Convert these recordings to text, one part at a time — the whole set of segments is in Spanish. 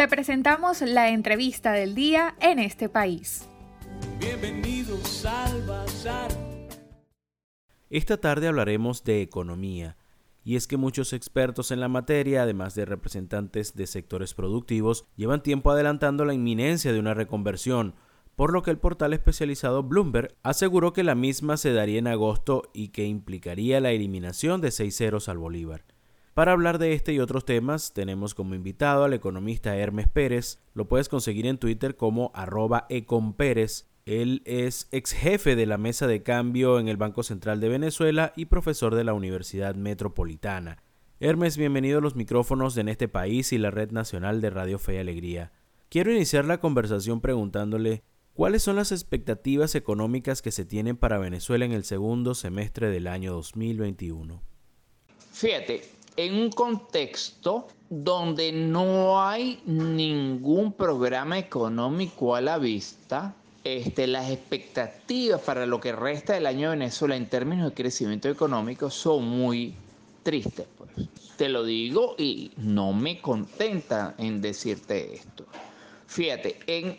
Te presentamos la entrevista del día en este país. Bienvenidos al Bazar. Esta tarde hablaremos de economía, y es que muchos expertos en la materia, además de representantes de sectores productivos, llevan tiempo adelantando la inminencia de una reconversión, por lo que el portal especializado Bloomberg aseguró que la misma se daría en agosto y que implicaría la eliminación de seis ceros al Bolívar. Para hablar de este y otros temas, tenemos como invitado al economista Hermes Pérez. Lo puedes conseguir en Twitter como arroba. Él es ex jefe de la mesa de cambio en el Banco Central de Venezuela y profesor de la Universidad Metropolitana. Hermes, bienvenido a los micrófonos En este país y la Red Nacional de Radio Fe y Alegría. Quiero iniciar la conversación preguntándole cuáles son las expectativas económicas que se tienen para Venezuela en el segundo semestre del año 2021. Fíjate, en un contexto donde no hay ningún programa económico a la vista, este, las expectativas para lo que resta del año de Venezuela en términos de crecimiento económico son muy tristes. Pues. Te lo digo y no me contenta en decirte esto. Fíjate, en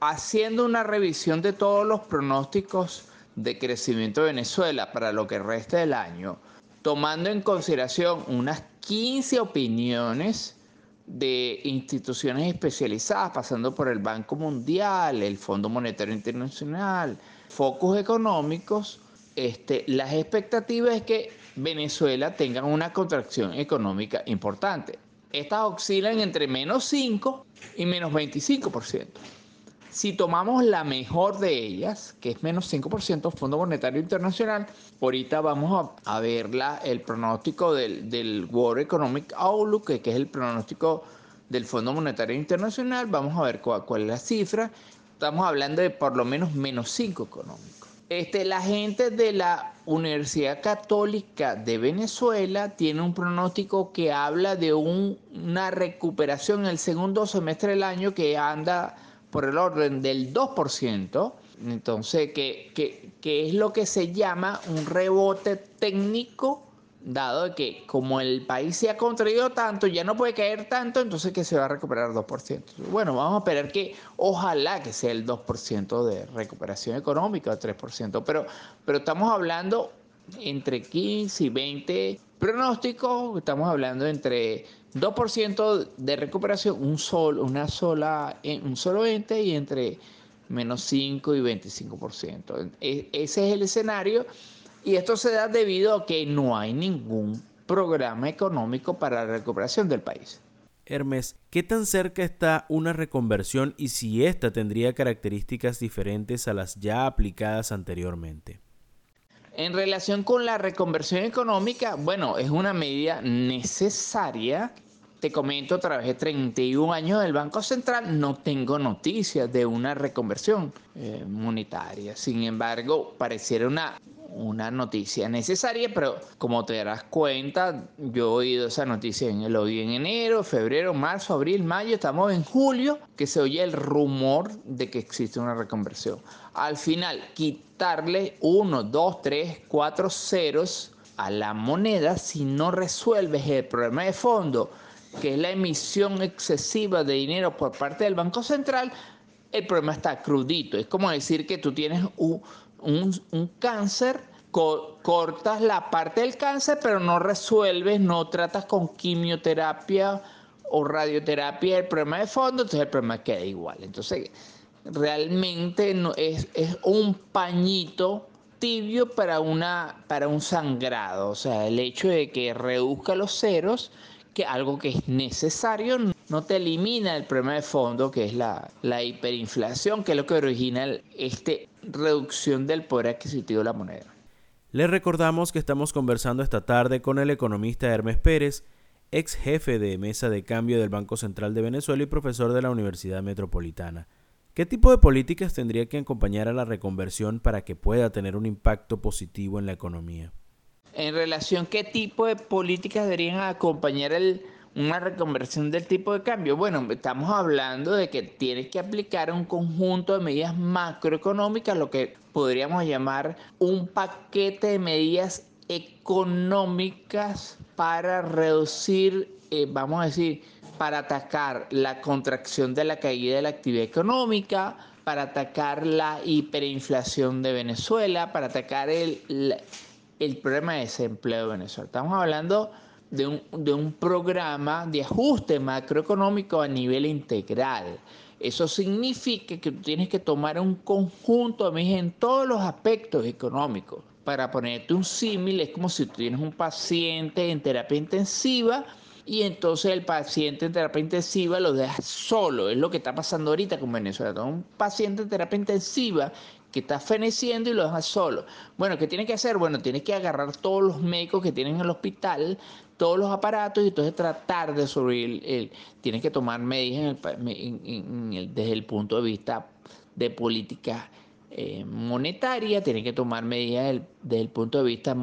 haciendo una revisión de todos los pronósticos de crecimiento de Venezuela para lo que resta del año, tomando en consideración unas 15 opiniones de instituciones especializadas, pasando por el Banco Mundial, el Fondo Monetario Internacional, focos económicos, este, las expectativas es que Venezuela tenga una contracción económica importante. Estas oscilan entre menos 5 y menos 25%. Si tomamos la mejor de ellas, que es menos 5% Fondo Monetario Internacional, ahorita vamos a, ver el pronóstico del, World Economic Outlook, que, es el pronóstico del Fondo Monetario Internacional. Vamos a ver cuál, es la cifra. Estamos hablando de por lo menos menos 5 económico. Este, la gente de la Universidad Católica de Venezuela tiene un pronóstico que habla de una recuperación en el segundo semestre del año que anda por el orden del 2%, entonces, que, es lo que se llama un rebote técnico, dado que como el país se ha contraído tanto, ya no puede caer tanto, entonces que se va a recuperar 2%. Bueno, vamos a esperar que ojalá que sea el 2% de recuperación económica, 3%, pero, pero estamos hablando entre 15 y 20 pronósticos, estamos hablando entre 2% de recuperación, un, sol, una sola, un solo ente y entre menos 5 y 25%. E, ese es el escenario y esto se da debido a que no hay ningún programa económico para la recuperación del país. Hermes, ¿qué tan cerca está una reconversión y si ésta tendría características diferentes a las ya aplicadas anteriormente? En relación con la reconversión económica, bueno, es una medida necesaria. Te comento, de 31 años del Banco Central, no tengo noticias de una reconversión eh, monetaria. Sin embargo, pareciera una una noticia necesaria, pero como te darás cuenta, yo he oído esa noticia en el oí en enero, febrero, marzo, abril, mayo, estamos en julio, que se oye el rumor de que existe una reconversión. Al final, quitarle uno, dos, tres, cuatro ceros a la moneda si no resuelves el problema de fondo, que es la emisión excesiva de dinero por parte del Banco Central, el problema está crudito. Es como decir que tú tienes un, un, cáncer, cortas la parte del cáncer, pero no resuelves, no tratas con quimioterapia o radioterapia el problema de fondo, entonces el problema queda igual. Entonces, realmente no, es, es un pañito tibio para, una, para un sangrado. O sea, el hecho de que reduzca los ceros, que algo que es necesario, no te elimina el problema de fondo, que es la, la hiperinflación, que es lo que origina esta reducción del poder adquisitivo de la moneda. Les recordamos que estamos conversando esta tarde con el economista Hermes Pérez, ex jefe de mesa de cambio del Banco Central de Venezuela y profesor de la Universidad Metropolitana. ¿Qué tipo de políticas tendría que acompañar a la reconversión para que pueda tener un impacto positivo en la economía? En relación, ¿qué tipo de políticas deberían acompañar el, una reconversión del tipo de cambio? Bueno, estamos hablando de que tienes que aplicar un conjunto de medidas macroeconómicas, lo que podríamos llamar un paquete de medidas económicas para reducir, eh, vamos a decir, para atacar la contracción de la caída de la actividad económica, para atacar la hiperinflación de Venezuela, para atacar el, el problema de desempleo de Venezuela. Estamos hablando de un, de un programa de ajuste macroeconómico a nivel integral. Eso significa que tú tienes que tomar un conjunto de en todos los aspectos económicos. Para ponerte un símil, es como si tú tienes un paciente en terapia intensiva y entonces el paciente en terapia intensiva lo dejas solo. Es lo que está pasando ahorita con Venezuela. Un paciente en terapia intensiva que está feneciendo y lo dejas solo. Bueno, ¿qué tiene que hacer? Bueno, tiene que agarrar todos los médicos que tienen en el hospital, todos los aparatos y entonces tratar de sobrevivir. El, tiene que tomar medidas desde el punto de vista de política eh, monetaria, tiene que tomar medidas desde el punto de vista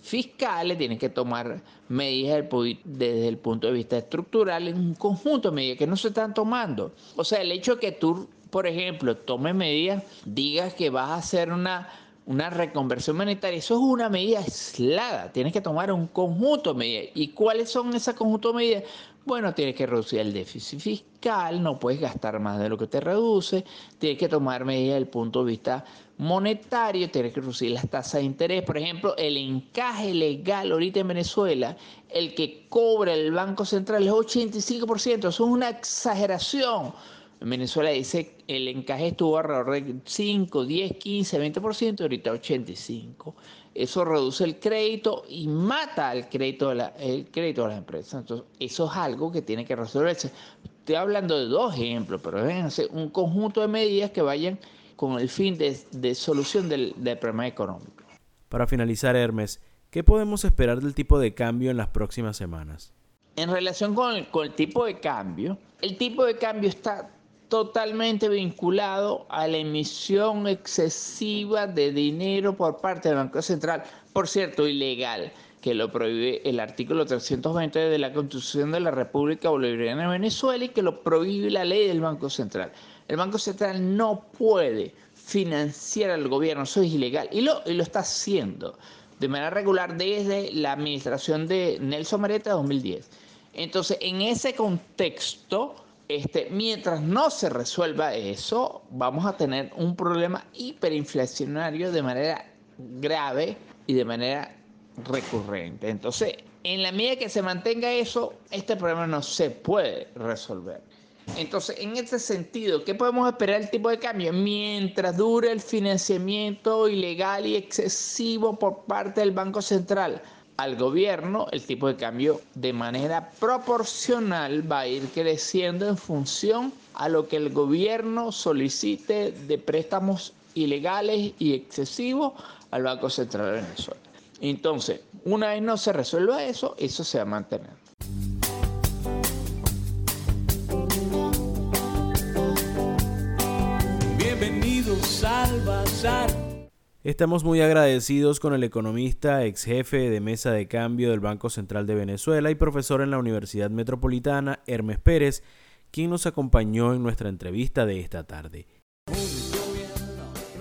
fiscales, tienen que tomar medidas desde el punto de vista estructural, en un conjunto de medidas que no se están tomando. O sea, el hecho de que tú, por ejemplo, tomes medidas, digas que vas a hacer una, una reconversión monetaria, eso es una medida aislada, tienes que tomar un conjunto de medidas. ¿Y cuáles son esas conjunto de medidas? Bueno, tienes que reducir el déficit fiscal, no puedes gastar más de lo que te reduce, tienes que tomar medidas desde el punto de vista monetario, tienes que reducir las tasas de interés. Por ejemplo, el encaje legal ahorita en Venezuela, el que cobra el Banco Central es 85%, eso es una exageración. En Venezuela dice el encaje estuvo alrededor de 5, 10, 15, 20%, ahorita 85% eso reduce el crédito y mata el crédito, de el crédito de las empresas. Entonces, eso es algo que tiene que resolverse. Estoy hablando de dos ejemplos, pero déjense un conjunto de medidas que vayan con el fin de, solución del, problema económico. Para finalizar, Hermes, ¿qué podemos esperar del tipo de cambio en las próximas semanas? En relación con el tipo de cambio, el tipo de cambio está totalmente vinculado a la emisión excesiva de dinero por parte del Banco Central, por cierto, ilegal, que lo prohíbe el artículo 320 de la Constitución de la República Bolivariana de Venezuela y que lo prohíbe la ley del Banco Central. El Banco Central no puede financiar al gobierno, eso es ilegal, y lo, y lo está haciendo de manera regular desde la administración de Nelson Mareta 2010. Entonces, en ese contexto, este, mientras no se resuelva eso, vamos a tener un problema hiperinflacionario de manera grave y de manera recurrente. Entonces, en la medida que se mantenga eso, este problema no se puede resolver. Entonces, en este sentido, ¿qué podemos esperar del tipo de cambio? Mientras dure el financiamiento ilegal y excesivo por parte del Banco Central al gobierno, el tipo de cambio de manera proporcional va a ir creciendo en función a lo que el gobierno solicite de préstamos ilegales y excesivos al Banco Central de Venezuela. Entonces, una vez no se resuelva eso, eso se va a mantener. Estamos muy agradecidos con el economista, ex jefe de mesa de cambio del Banco Central de Venezuela y profesor en la Universidad Metropolitana, Hermes Pérez, quien nos acompañó en nuestra entrevista de esta tarde.